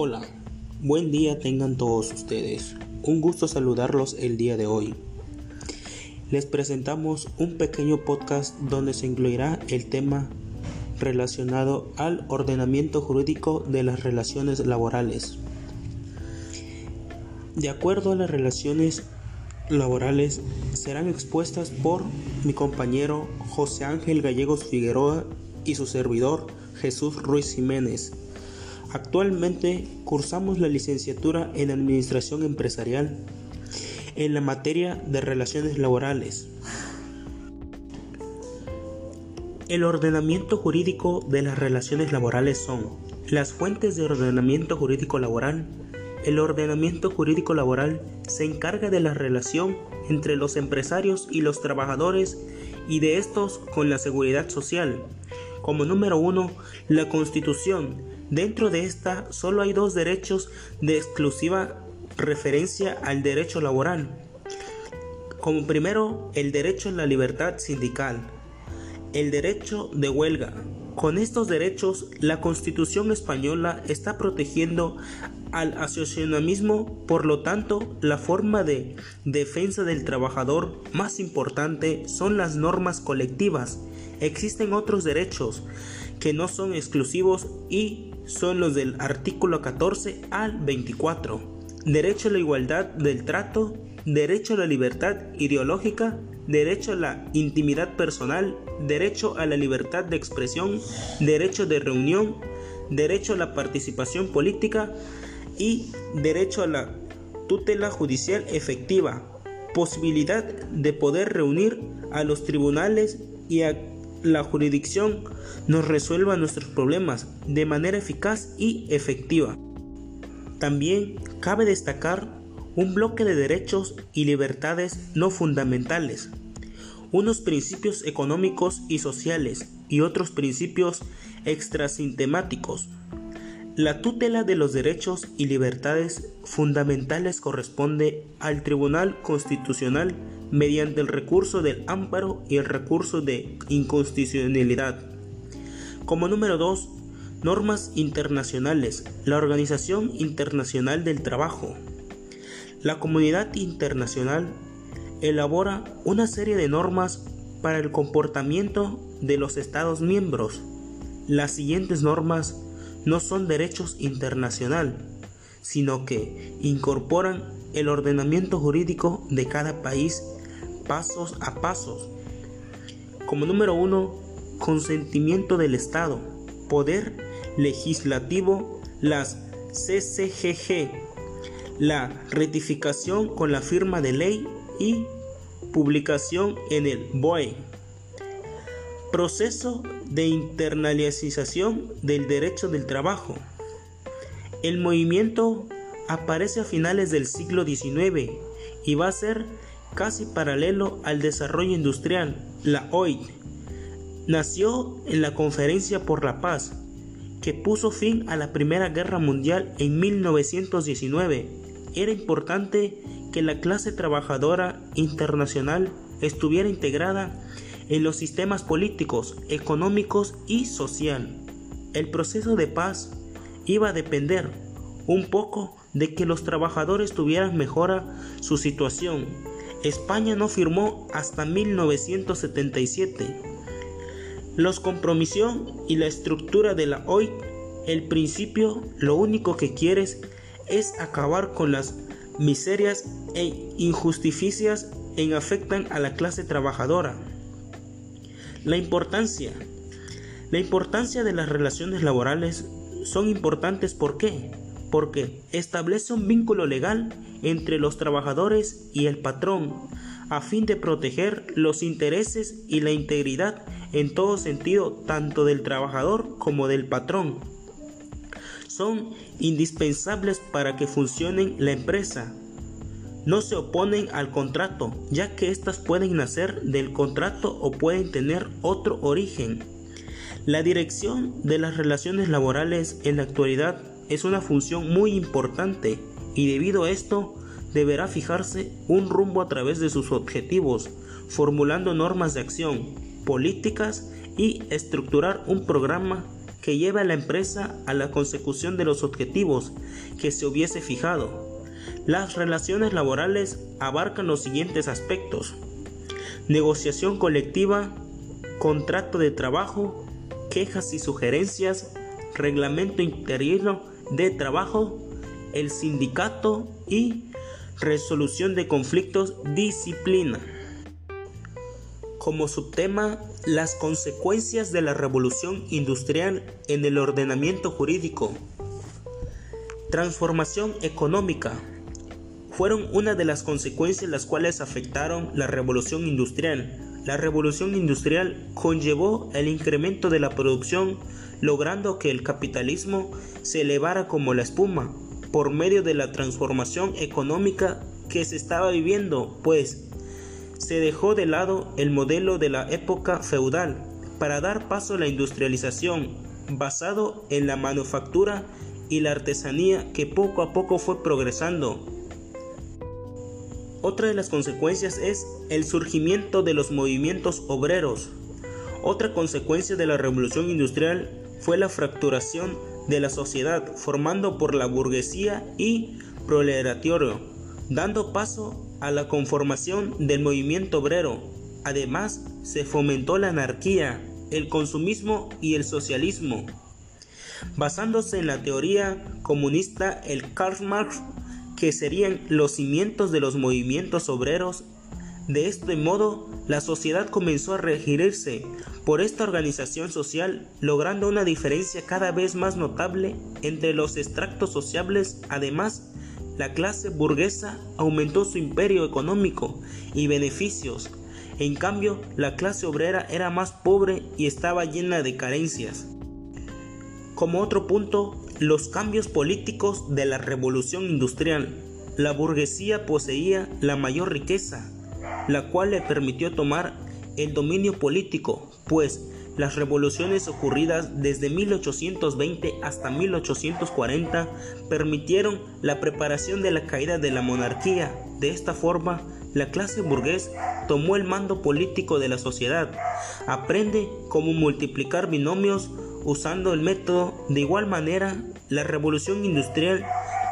Hola, buen día tengan todos ustedes. Un gusto saludarlos el día de hoy. Les presentamos un pequeño podcast donde se incluirá el tema relacionado al ordenamiento jurídico de las relaciones laborales. De acuerdo a las relaciones laborales serán expuestas por mi compañero José Ángel Gallegos Figueroa y su servidor Jesús Ruiz Jiménez. Actualmente cursamos la licenciatura en Administración Empresarial en la materia de relaciones laborales. El ordenamiento jurídico de las relaciones laborales son las fuentes de ordenamiento jurídico laboral. El ordenamiento jurídico laboral se encarga de la relación entre los empresarios y los trabajadores y de estos con la seguridad social. Como número uno, la Constitución Dentro de esta solo hay dos derechos de exclusiva referencia al derecho laboral. Como primero, el derecho a la libertad sindical, el derecho de huelga. Con estos derechos, la Constitución española está protegiendo al asociacionismo, por lo tanto, la forma de defensa del trabajador más importante son las normas colectivas. Existen otros derechos que no son exclusivos y son los del artículo 14 al 24. Derecho a la igualdad del trato, derecho a la libertad ideológica, derecho a la intimidad personal, derecho a la libertad de expresión, derecho de reunión, derecho a la participación política y derecho a la tutela judicial efectiva, posibilidad de poder reunir a los tribunales y a la jurisdicción nos resuelva nuestros problemas de manera eficaz y efectiva. También cabe destacar un bloque de derechos y libertades no fundamentales, unos principios económicos y sociales y otros principios extrasintemáticos. La tutela de los derechos y libertades fundamentales corresponde al Tribunal Constitucional mediante el recurso del amparo y el recurso de inconstitucionalidad. Como número 2, normas internacionales. La Organización Internacional del Trabajo. La comunidad internacional elabora una serie de normas para el comportamiento de los Estados miembros. Las siguientes normas no son derechos internacional, sino que incorporan el ordenamiento jurídico de cada país pasos a pasos. Como número uno, consentimiento del Estado, poder legislativo, las CCGG, la rectificación con la firma de ley y publicación en el BOE. Proceso de internalización del derecho del trabajo. El movimiento aparece a finales del siglo XIX y va a ser casi paralelo al desarrollo industrial, la OIT. Nació en la Conferencia por la Paz, que puso fin a la Primera Guerra Mundial en 1919. Era importante que la clase trabajadora internacional estuviera integrada en los sistemas políticos, económicos y social. El proceso de paz iba a depender un poco de que los trabajadores tuvieran mejora su situación España no firmó hasta 1977. Los compromisión y la estructura de la OIT, el principio, lo único que quieres es acabar con las miserias e injusticias en afectan a la clase trabajadora. La importancia. La importancia de las relaciones laborales son importantes ¿por qué? Porque establece un vínculo legal entre los trabajadores y el patrón, a fin de proteger los intereses y la integridad en todo sentido tanto del trabajador como del patrón. Son indispensables para que funcione la empresa. No se oponen al contrato, ya que éstas pueden nacer del contrato o pueden tener otro origen. La dirección de las relaciones laborales en la actualidad es una función muy importante y debido a esto deberá fijarse un rumbo a través de sus objetivos, formulando normas de acción, políticas y estructurar un programa que lleva a la empresa a la consecución de los objetivos que se hubiese fijado. Las relaciones laborales abarcan los siguientes aspectos. Negociación colectiva, contrato de trabajo, quejas y sugerencias, reglamento interior de trabajo, el sindicato y resolución de conflictos, disciplina. Como subtema, las consecuencias de la revolución industrial en el ordenamiento jurídico. Transformación económica. Fueron una de las consecuencias las cuales afectaron la revolución industrial. La revolución industrial conllevó el incremento de la producción, logrando que el capitalismo se elevara como la espuma, por medio de la transformación económica que se estaba viviendo, pues se dejó de lado el modelo de la época feudal para dar paso a la industrialización basado en la manufactura y la artesanía que poco a poco fue progresando. Otra de las consecuencias es el surgimiento de los movimientos obreros. Otra consecuencia de la revolución industrial fue la fracturación de la sociedad formando por la burguesía y proletariado, dando paso a la conformación del movimiento obrero. Además, se fomentó la anarquía, el consumismo y el socialismo. Basándose en la teoría comunista, el Karl Marx, que serían los cimientos de los movimientos obreros, de este modo la sociedad comenzó a regirse por esta organización social, logrando una diferencia cada vez más notable entre los extractos sociables. Además, la clase burguesa aumentó su imperio económico y beneficios. En cambio, la clase obrera era más pobre y estaba llena de carencias. Como otro punto, los cambios políticos de la revolución industrial. La burguesía poseía la mayor riqueza, la cual le permitió tomar el dominio político, pues las revoluciones ocurridas desde 1820 hasta 1840 permitieron la preparación de la caída de la monarquía. De esta forma, la clase burgués tomó el mando político de la sociedad. Aprende cómo multiplicar binomios usando el método. De igual manera, la revolución industrial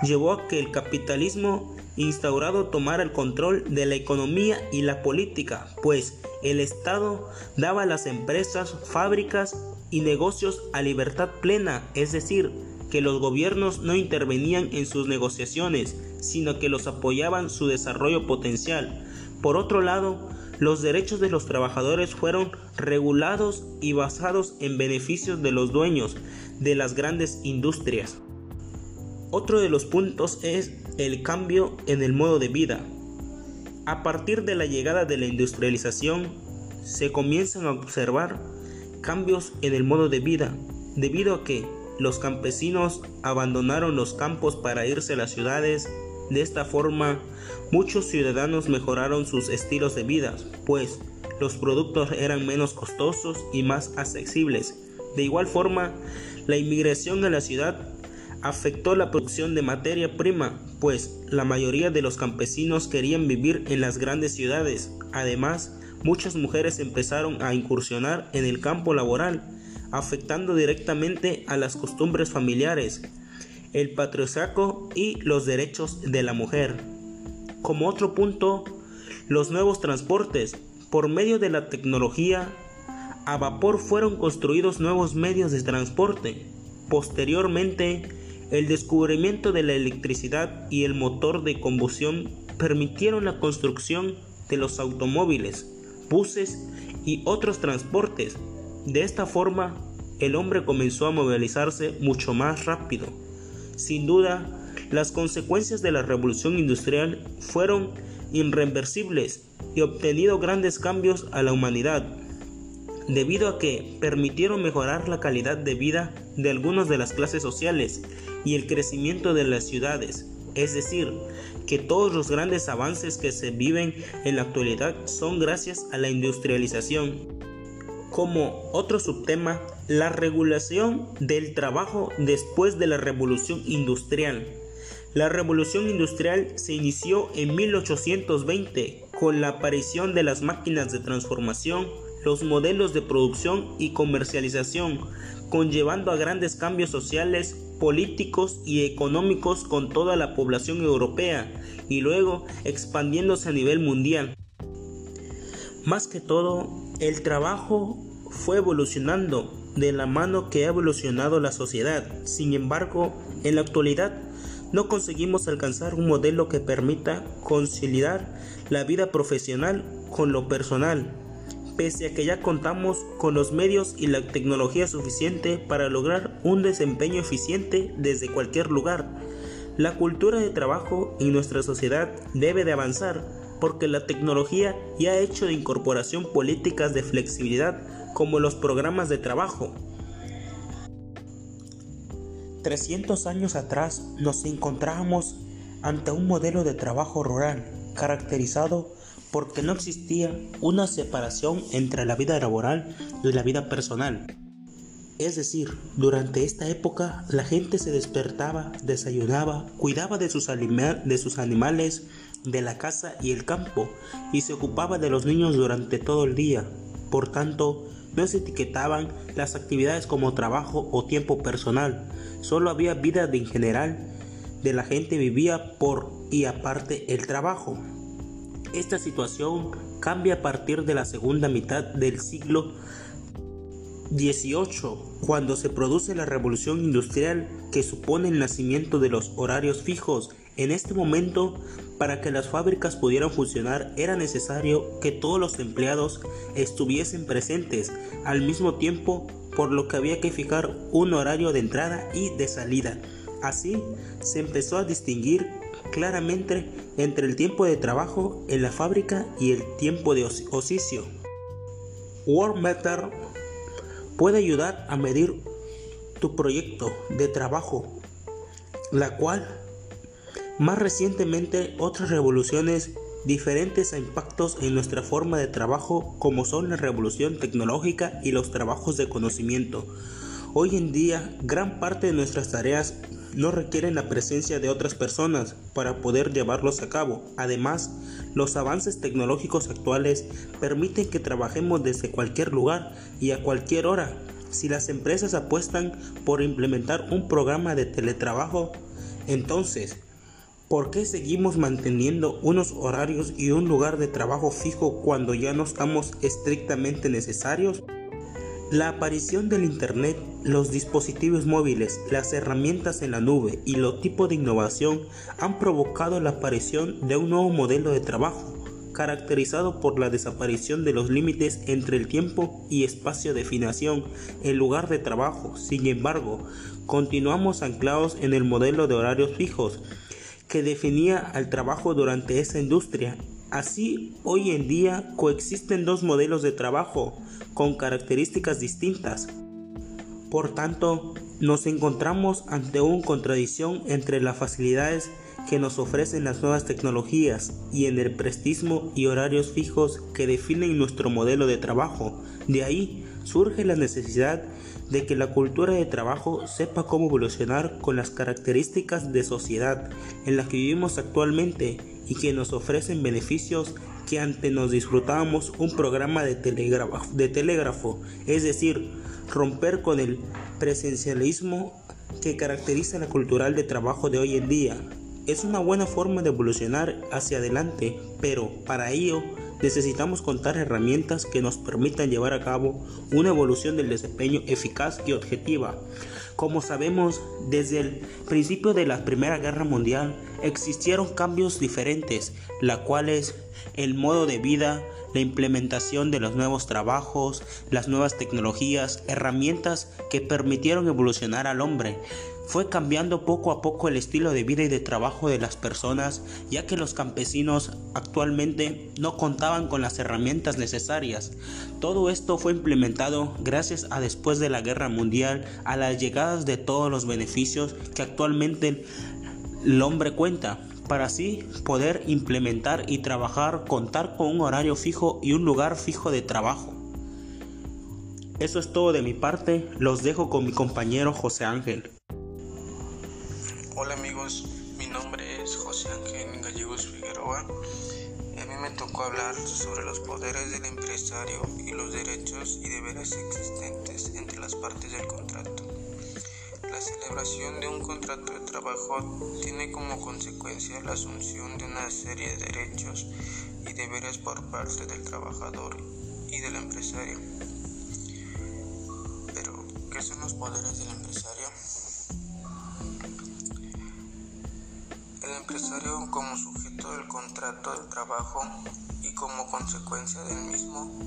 llevó a que el capitalismo instaurado tomara el control de la economía y la política, pues el Estado daba a las empresas, fábricas y negocios a libertad plena, es decir, que los gobiernos no intervenían en sus negociaciones, sino que los apoyaban su desarrollo potencial. Por otro lado, los derechos de los trabajadores fueron regulados y basados en beneficios de los dueños de las grandes industrias. Otro de los puntos es el cambio en el modo de vida. A partir de la llegada de la industrialización, se comienzan a observar cambios en el modo de vida, debido a que los campesinos abandonaron los campos para irse a las ciudades. De esta forma, muchos ciudadanos mejoraron sus estilos de vida, pues los productos eran menos costosos y más accesibles. De igual forma, la inmigración a la ciudad afectó la producción de materia prima, pues la mayoría de los campesinos querían vivir en las grandes ciudades. Además, muchas mujeres empezaron a incursionar en el campo laboral, afectando directamente a las costumbres familiares, el patriarcado y los derechos de la mujer. Como otro punto, los nuevos transportes. Por medio de la tecnología a vapor fueron construidos nuevos medios de transporte. Posteriormente, el descubrimiento de la electricidad y el motor de combustión permitieron la construcción de los automóviles, buses y otros transportes. De esta forma, el hombre comenzó a movilizarse mucho más rápido. Sin duda, las consecuencias de la revolución industrial fueron irreversibles y obtenido grandes cambios a la humanidad, debido a que permitieron mejorar la calidad de vida de algunas de las clases sociales y el crecimiento de las ciudades, es decir, que todos los grandes avances que se viven en la actualidad son gracias a la industrialización. Como otro subtema, la regulación del trabajo después de la revolución industrial. La revolución industrial se inició en 1820 con la aparición de las máquinas de transformación, los modelos de producción y comercialización, conllevando a grandes cambios sociales, políticos y económicos con toda la población europea y luego expandiéndose a nivel mundial. Más que todo, el trabajo fue evolucionando de la mano que ha evolucionado la sociedad. Sin embargo, en la actualidad no conseguimos alcanzar un modelo que permita conciliar la vida profesional con lo personal, pese a que ya contamos con los medios y la tecnología suficiente para lograr un desempeño eficiente desde cualquier lugar. La cultura de trabajo en nuestra sociedad debe de avanzar porque la tecnología ya ha hecho de incorporación políticas de flexibilidad como los programas de trabajo. 300 años atrás nos encontrábamos ante un modelo de trabajo rural caracterizado porque no existía una separación entre la vida laboral y la vida personal. Es decir, durante esta época la gente se despertaba, desayunaba, cuidaba de sus, de sus animales, de la casa y el campo, y se ocupaba de los niños durante todo el día. Por tanto, no se etiquetaban las actividades como trabajo o tiempo personal, solo había vida de en general, de la gente vivía por y aparte el trabajo. Esta situación cambia a partir de la segunda mitad del siglo XVIII, cuando se produce la revolución industrial que supone el nacimiento de los horarios fijos. En este momento, para que las fábricas pudieran funcionar, era necesario que todos los empleados estuviesen presentes al mismo tiempo, por lo que había que fijar un horario de entrada y de salida. Así se empezó a distinguir claramente entre el tiempo de trabajo en la fábrica y el tiempo de oficio. WorldMeter puede ayudar a medir tu proyecto de trabajo, la cual más recientemente otras revoluciones diferentes a impactos en nuestra forma de trabajo como son la revolución tecnológica y los trabajos de conocimiento. Hoy en día gran parte de nuestras tareas no requieren la presencia de otras personas para poder llevarlos a cabo. Además, los avances tecnológicos actuales permiten que trabajemos desde cualquier lugar y a cualquier hora. Si las empresas apuestan por implementar un programa de teletrabajo, entonces, ¿por qué seguimos manteniendo unos horarios y un lugar de trabajo fijo cuando ya no estamos estrictamente necesarios? La aparición del Internet, los dispositivos móviles, las herramientas en la nube y los tipos de innovación han provocado la aparición de un nuevo modelo de trabajo, caracterizado por la desaparición de los límites entre el tiempo y espacio de definición en lugar de trabajo. Sin embargo, continuamos anclados en el modelo de horarios fijos que definía al trabajo durante esa industria. Así, hoy en día coexisten dos modelos de trabajo, con características distintas. Por tanto, nos encontramos ante una contradicción entre las facilidades que nos ofrecen las nuevas tecnologías y en el prestismo y horarios fijos que definen nuestro modelo de trabajo. De ahí surge la necesidad de que la cultura de trabajo sepa cómo evolucionar con las características de sociedad en la que vivimos actualmente y que nos ofrecen beneficios que antes nos disfrutábamos un programa de telégrafo, de telégrafo, es decir, romper con el presencialismo que caracteriza la cultural de trabajo de hoy en día. Es una buena forma de evolucionar hacia adelante, pero para ello necesitamos contar herramientas que nos permitan llevar a cabo una evolución del desempeño eficaz y objetiva. Como sabemos, desde el principio de la Primera Guerra Mundial existieron cambios diferentes, la cuales el modo de vida, la implementación de los nuevos trabajos, las nuevas tecnologías, herramientas que permitieron evolucionar al hombre. Fue cambiando poco a poco el estilo de vida y de trabajo de las personas, ya que los campesinos actualmente no contaban con las herramientas necesarias. Todo esto fue implementado gracias a después de la guerra mundial, a las llegadas de todos los beneficios que actualmente el hombre cuenta para así poder implementar y trabajar, contar con un horario fijo y un lugar fijo de trabajo. Eso es todo de mi parte, los dejo con mi compañero José Ángel. Hola amigos, mi nombre es José Ángel Gallegos Figueroa. A mí me tocó hablar sobre los poderes del empresario y los derechos y deberes existentes entre las partes del contrato. La celebración de un contrato de trabajo tiene como consecuencia la asunción de una serie de derechos y deberes por parte del trabajador y del empresario. Pero, ¿qué son los poderes del empresario? Empresario como sujeto del contrato de trabajo y como consecuencia del mismo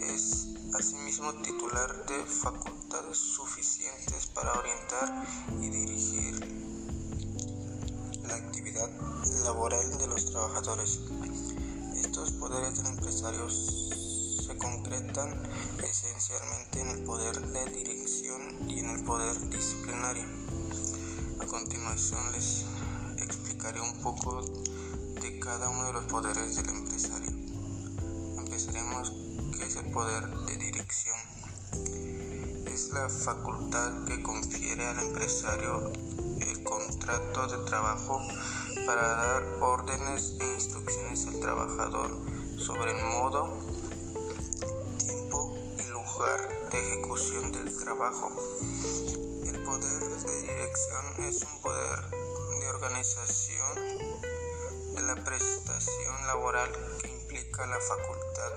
es asimismo titular de facultades suficientes para orientar y dirigir la actividad laboral de los trabajadores. Estos poderes del empresario se concretan esencialmente en el poder de dirección y en el poder disciplinario. A continuación les explicaré un poco de cada uno de los poderes del empresario. Empezaremos que es el poder de dirección. Es la facultad que confiere al empresario el contrato de trabajo para dar órdenes e instrucciones al trabajador sobre el modo, tiempo y lugar de ejecución del trabajo. El poder de dirección es un poder organización de la prestación laboral que implica la facultad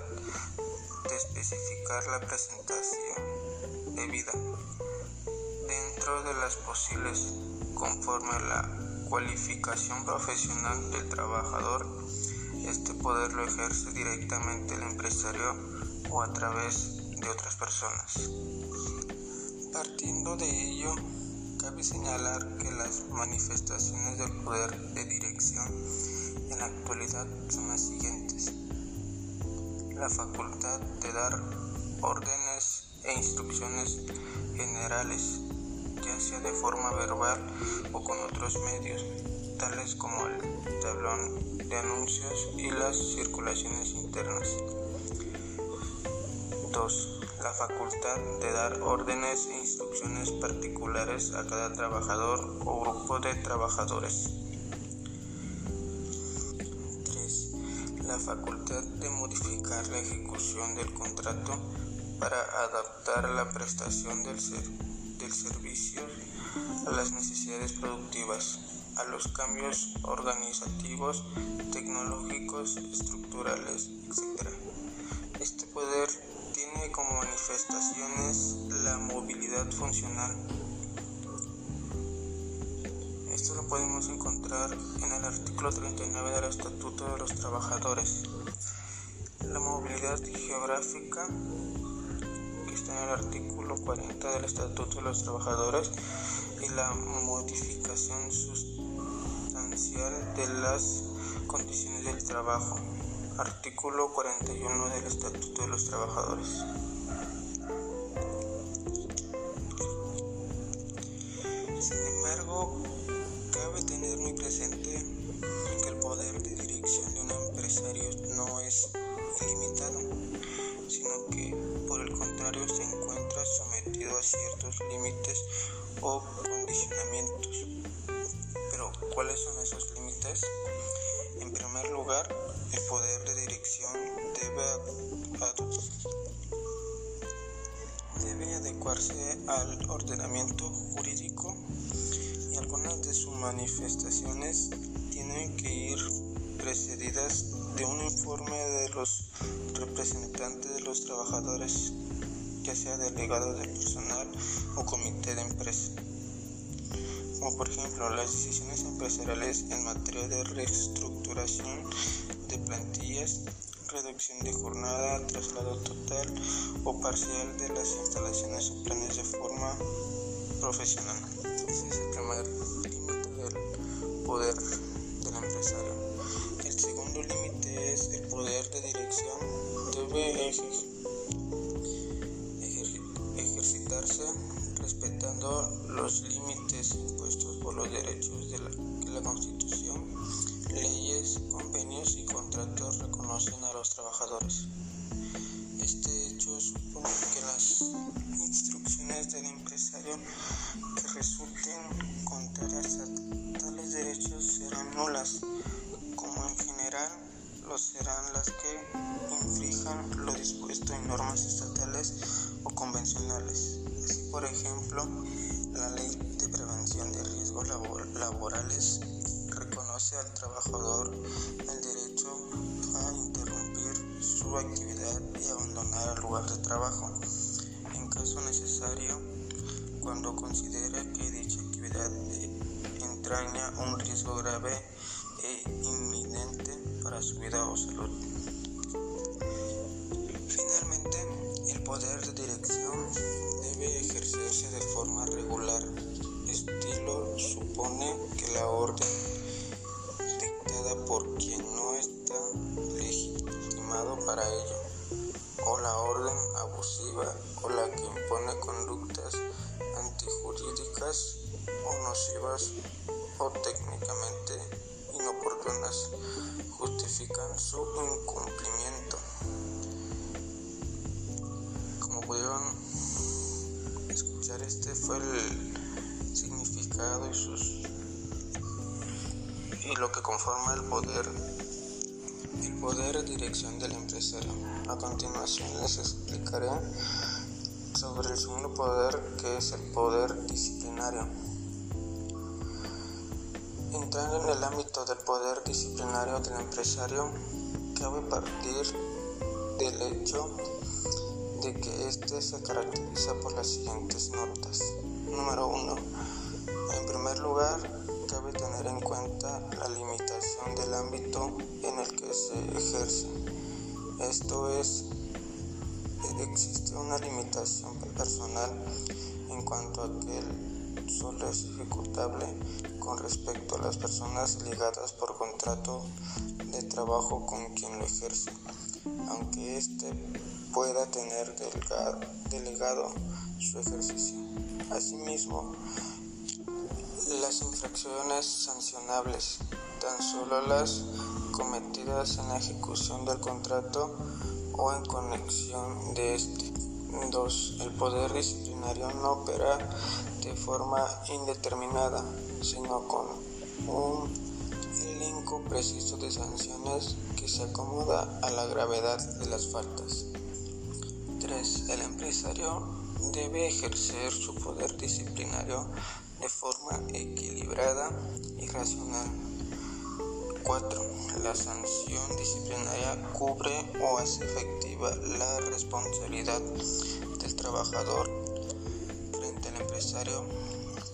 de especificar la presentación debida dentro de las posibles conforme a la cualificación profesional del trabajador. Este poder lo ejerce directamente el empresario o a través de otras personas. Partiendo de ello, Cabe señalar que las manifestaciones del poder de dirección en la actualidad son las siguientes. La facultad de dar órdenes e instrucciones generales, ya sea de forma verbal o con otros medios, tales como el tablón de anuncios y las circulaciones internas. 2 la facultad de dar órdenes e instrucciones particulares a cada trabajador o grupo de trabajadores. 3. La facultad de modificar la ejecución del contrato para adaptar la prestación del, del servicio a las necesidades productivas, a los cambios organizativos, tecnológicos, estructurales, etc. Este poder tiene como manifestaciones la movilidad funcional. Esto lo podemos encontrar en el artículo 39 del Estatuto de los Trabajadores. La movilidad geográfica, está en el artículo 40 del Estatuto de los Trabajadores, y la modificación sustancial de las condiciones del trabajo. Artículo 41 del Estatuto de los Trabajadores. Sin embargo, cabe tener muy presente que el poder de dirección de un empresario no es ilimitado, sino que por el contrario se encuentra sometido a ciertos límites o condicionamientos. Pero, ¿cuáles son esos límites? En primer lugar, el poder de dirección debe, adecuarse al ordenamiento jurídico y algunas de sus manifestaciones tienen que ir precedidas de un informe de los representantes de los trabajadores, ya sea delegado de personal o comité de empresa como por ejemplo las decisiones empresariales en materia de reestructuración plantillas, reducción de jornada, traslado total o parcial de las instalaciones o planes de forma profesional. Es el primer límite del poder del empresario. El segundo límite es el poder de dirección. Debe ejercitarse respetando los límites impuestos por los derechos de la, Constitución, leyes, convenios y contratos reconocen a los trabajadores. Este hecho supone que las instrucciones del empresario que resulten contrarias a tales derechos serán nulas, como en general lo serán las que infrijan lo dispuesto en normas estatales o convencionales. Así, por ejemplo, la Ley de Prevención de Riesgos Laborales reconoce al trabajador actividad y abandonar el lugar de trabajo en caso necesario cuando considere que dicha actividad entraña un riesgo grave e inminente para su vida o salud. Finalmente, el poder de dirección debe ejercerse de forma regular. Estilo supone que la orden para ello, o la orden abusiva o la que impone conductas antijurídicas o nocivas o técnicamente inoportunas justifican su incumplimiento. Como pudieron escuchar, este fue el significado y sus y lo que conforma el poder el poder de dirección del empresario. A continuación les explicaré sobre el segundo poder que es el poder disciplinario. Entrando en el ámbito del poder disciplinario del empresario, cabe partir del hecho de que éste se caracteriza por las siguientes notas. Número 1. En primer lugar, cabe tener en cuenta la limitación del ámbito en el que se ejerce. Esto es, existe una limitación personal en cuanto a que solo es ejecutable con respecto a las personas ligadas por contrato de trabajo con quien lo ejerce, aunque éste pueda tener delegado su ejercicio. Asimismo, las infracciones sancionables, tan solo las cometidas en la ejecución del contrato o en conexión de este. 2. El poder disciplinario no opera de forma indeterminada, sino con un elenco preciso de sanciones que se acomoda a la gravedad de las faltas. 3. El empresario debe ejercer su poder disciplinario de forma equilibrada y racional. 4. La sanción disciplinaria cubre o hace efectiva la responsabilidad del trabajador frente al empresario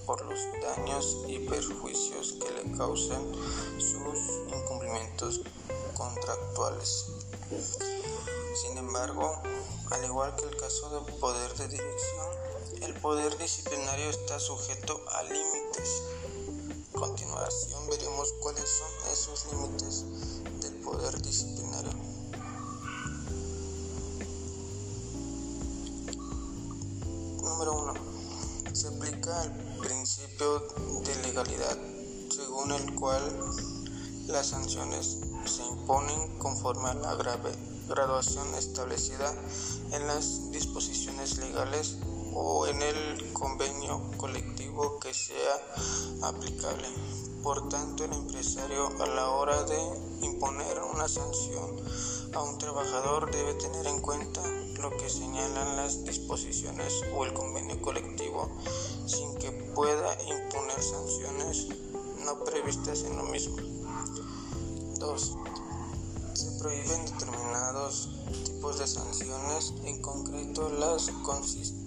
por los daños y perjuicios que le causan sus incumplimientos contractuales. Sin embargo, al igual que el caso del poder de dirección, el poder disciplinario está sujeto a límites. Continuación veremos cuáles son esos límites del poder disciplinario. Número 1. Se aplica el principio de legalidad, según el cual las sanciones se imponen conforme a la grave graduación establecida en las disposiciones legales o en el convenio colectivo que sea aplicable. Por tanto, el empresario a la hora de imponer una sanción a un trabajador debe tener en cuenta lo que señalan las disposiciones o el convenio colectivo sin que pueda imponer sanciones no previstas en lo mismo. 2. Se prohíben determinados tipos de sanciones, en concreto las consistentes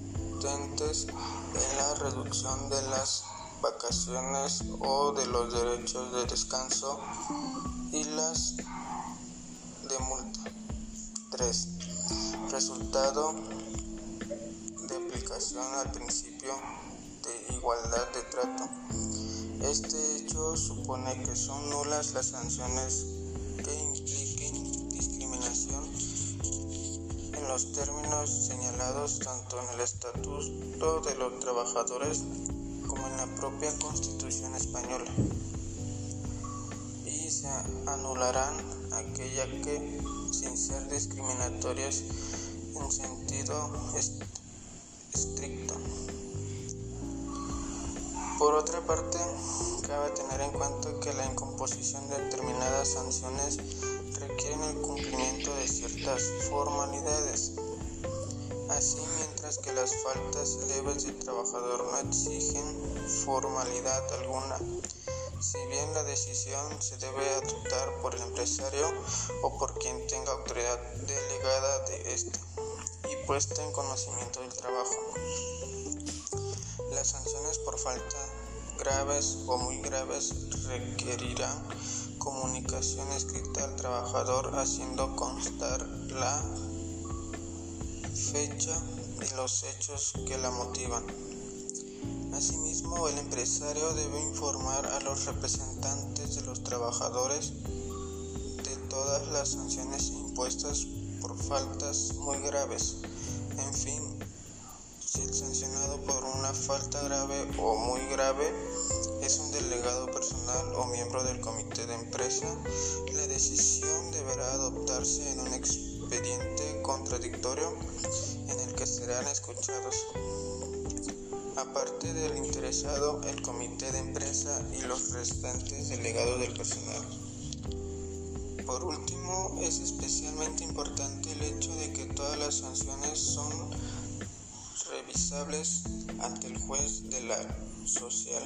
en la reducción de las vacaciones o de los derechos de descanso y las de multa. 3. Resultado de aplicación al principio de igualdad de trato. Este hecho supone que son nulas las sanciones los términos señalados tanto en el Estatuto de los Trabajadores como en la propia Constitución española y se anularán aquella que, sin ser discriminatorias en sentido estricto. Por otra parte, cabe tener en cuenta que la incomposición de determinadas sanciones requieren el cumplimiento de ciertas formalidades. Así, mientras que las faltas leves del trabajador no exigen formalidad alguna, si bien la decisión se debe adoptar por el empresario o por quien tenga autoridad delegada de este y puesta en conocimiento del trabajo. Las sanciones por falta graves o muy graves requerirán comunicación escrita al trabajador haciendo constar la fecha y los hechos que la motivan. Asimismo, el empresario debe informar a los representantes de los trabajadores de todas las sanciones impuestas por faltas muy graves. En fin, si el sancionado por una falta grave o muy grave es un delegado personal o miembro del comité de empresa, la decisión deberá adoptarse en un expediente contradictorio en el que serán escuchados. Aparte del interesado, el comité de empresa y los restantes delegados del personal. Por último, es especialmente importante el hecho de que todas las sanciones son revisables ante el juez de la social,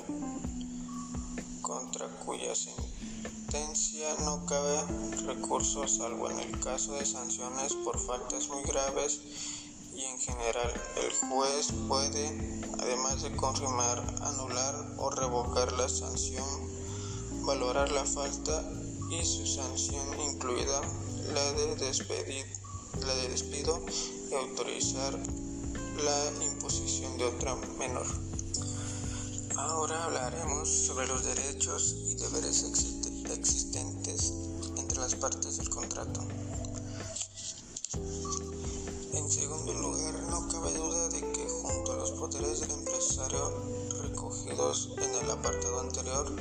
contra cuya sentencia no cabe recurso salvo en el caso de sanciones por faltas muy graves y en general el juez puede, además de confirmar, anular o revocar la sanción, valorar la falta y su sanción incluida la de, despedir, la de despido y autorizar la imposición de otra menor. Ahora hablaremos sobre los derechos y deberes existentes entre las partes del contrato. En segundo lugar, no cabe duda de que junto a los poderes del empresario recogidos en el apartado anterior,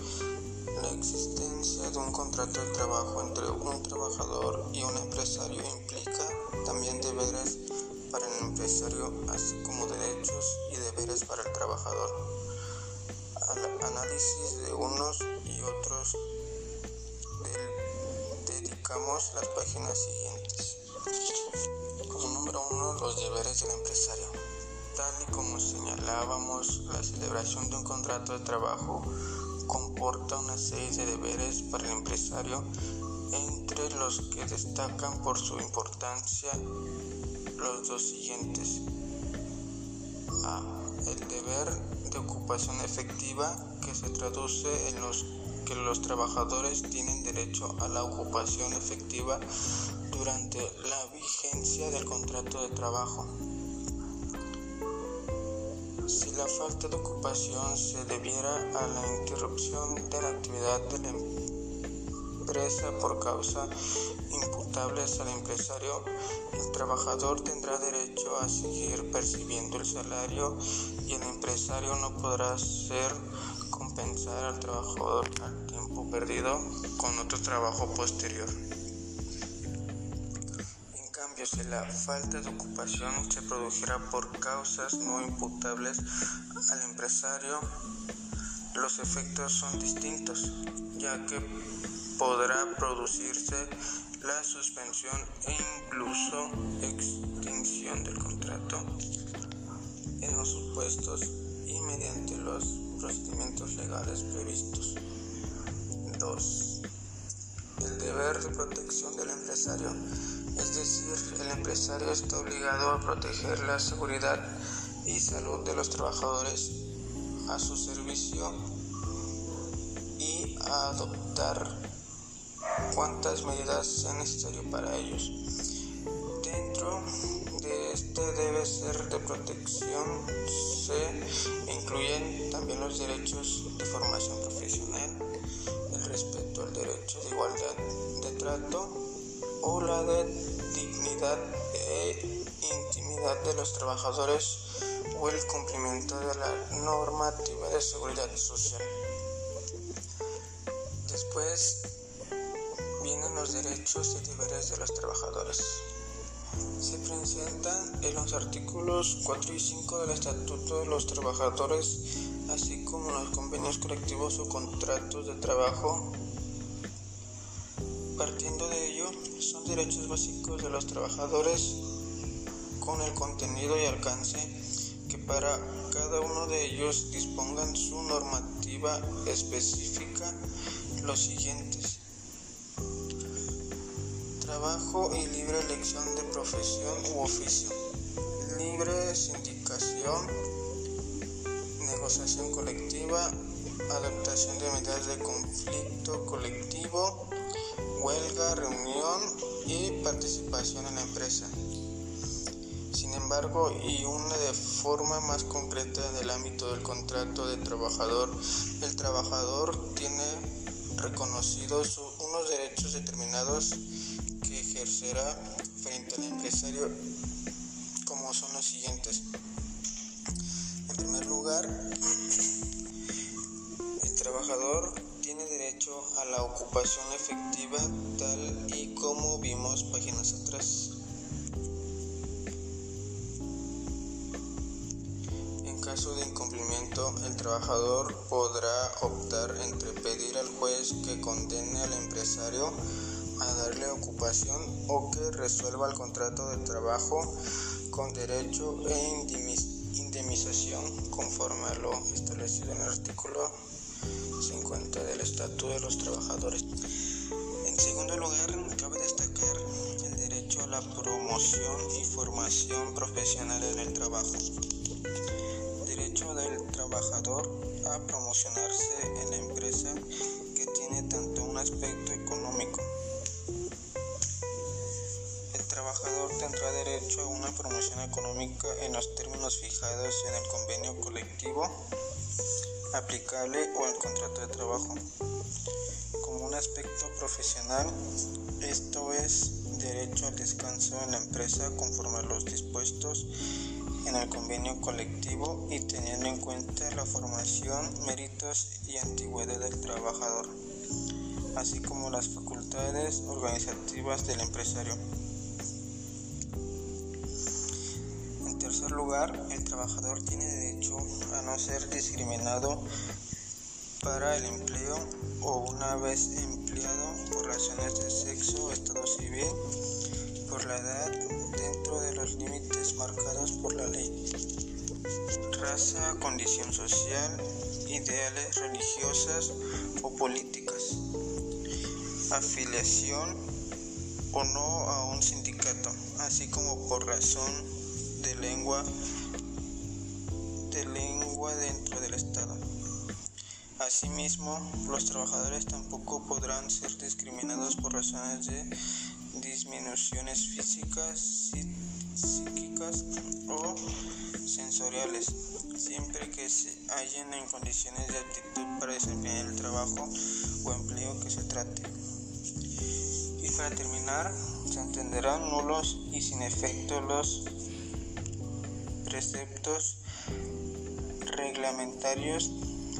la existencia de un contrato de trabajo entre un trabajador y un empresario implica también deberes para el empresario, así como derechos y deberes para el trabajador. Análisis de unos y otros dedicamos las páginas siguientes número uno, los deberes del empresario. Tal y como señalábamos, la celebración de un contrato de trabajo comporta una serie de deberes para el empresario, entre los que destacan por su importancia los dos siguientes. A. Deber de ocupación efectiva que se traduce en los que los trabajadores tienen derecho a la ocupación efectiva durante la vigencia del contrato de trabajo. Si la falta de ocupación se debiera a la interrupción de la actividad de la empresa por causa imputables al empresario, el trabajador tendrá derecho a seguir percibiendo el salario y el empresario no podrá hacer compensar al trabajador al tiempo perdido con otro trabajo posterior. Si la falta de ocupación se produjera por causas no imputables al empresario, los efectos son distintos, ya que podrá producirse la suspensión e incluso extinción del contrato en los supuestos y mediante los procedimientos legales previstos. 2. El deber de protección del empresario es decir, el empresario está obligado a proteger la seguridad y salud de los trabajadores a su servicio y a adoptar cuantas medidas sean necesarias para ellos. Dentro de este debe ser de protección se incluyen también los derechos de formación profesional, el respeto al derecho de igualdad de trato o la dignidad e intimidad de los trabajadores o el cumplimiento de la normativa de seguridad social. Después los derechos y deberes de los trabajadores. Se presentan en los artículos 4 y 5 del Estatuto de los Trabajadores, así como los convenios colectivos o contratos de trabajo partiendo de ello, son derechos básicos de los trabajadores con el contenido y alcance que para cada uno de ellos dispongan su normativa específica los siguientes. Trabajo y libre elección de profesión u oficio. Libre sindicación, negociación colectiva, adaptación de medidas de conflicto colectivo, huelga, reunión y participación en la empresa. Sin embargo, y una de forma más concreta en el ámbito del contrato de trabajador, el trabajador tiene reconocidos unos derechos determinados ejercerá frente al empresario como son los siguientes. En primer lugar, el trabajador tiene derecho a la ocupación efectiva tal y como vimos páginas atrás. En caso de incumplimiento, el trabajador podrá optar entre pedir al juez que condene al empresario a darle ocupación o que resuelva el contrato de trabajo con derecho e indemnización conforme a lo establecido en el artículo 50 del Estatuto de los Trabajadores. En segundo lugar, cabe destacar el derecho a la promoción y formación profesional en el trabajo. Derecho del trabajador a promocionarse en la empresa que tiene tanto un aspecto económico. Tendrá derecho a una promoción económica en los términos fijados en el convenio colectivo aplicable o al contrato de trabajo. Como un aspecto profesional, esto es derecho al descanso en la empresa conforme a los dispuestos en el convenio colectivo y teniendo en cuenta la formación, méritos y antigüedad del trabajador, así como las facultades organizativas del empresario. Lugar, el trabajador tiene derecho a no ser discriminado para el empleo o una vez empleado por razones de sexo estado civil, por la edad, dentro de los límites marcados por la ley, raza, condición social, ideales religiosas o políticas, afiliación o no a un sindicato, así como por razón lengua de lengua dentro del Estado. Asimismo, los trabajadores tampoco podrán ser discriminados por razones de disminuciones físicas, psíquicas o sensoriales, siempre que se hallen en condiciones de aptitud para desempeñar el trabajo o empleo que se trate. Y para terminar, se entenderán nulos y sin efecto los preceptos reglamentarios,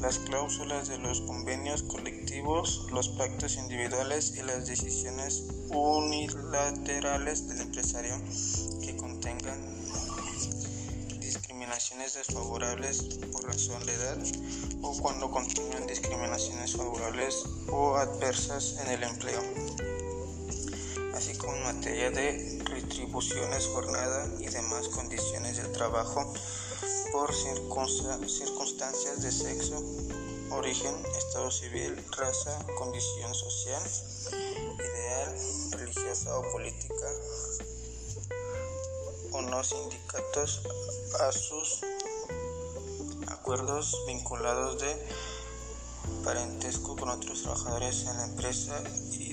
las cláusulas de los convenios colectivos, los pactos individuales y las decisiones unilaterales del empresario que contengan discriminaciones desfavorables por razón de edad o cuando contengan discriminaciones favorables o adversas en el empleo, así como en materia de retribuciones, jornada y demás condiciones del trabajo por circunstancias de sexo, origen, estado civil, raza, condición social, ideal, religiosa o política, o no sindicatos a sus acuerdos vinculados de parentesco con otros trabajadores en la empresa y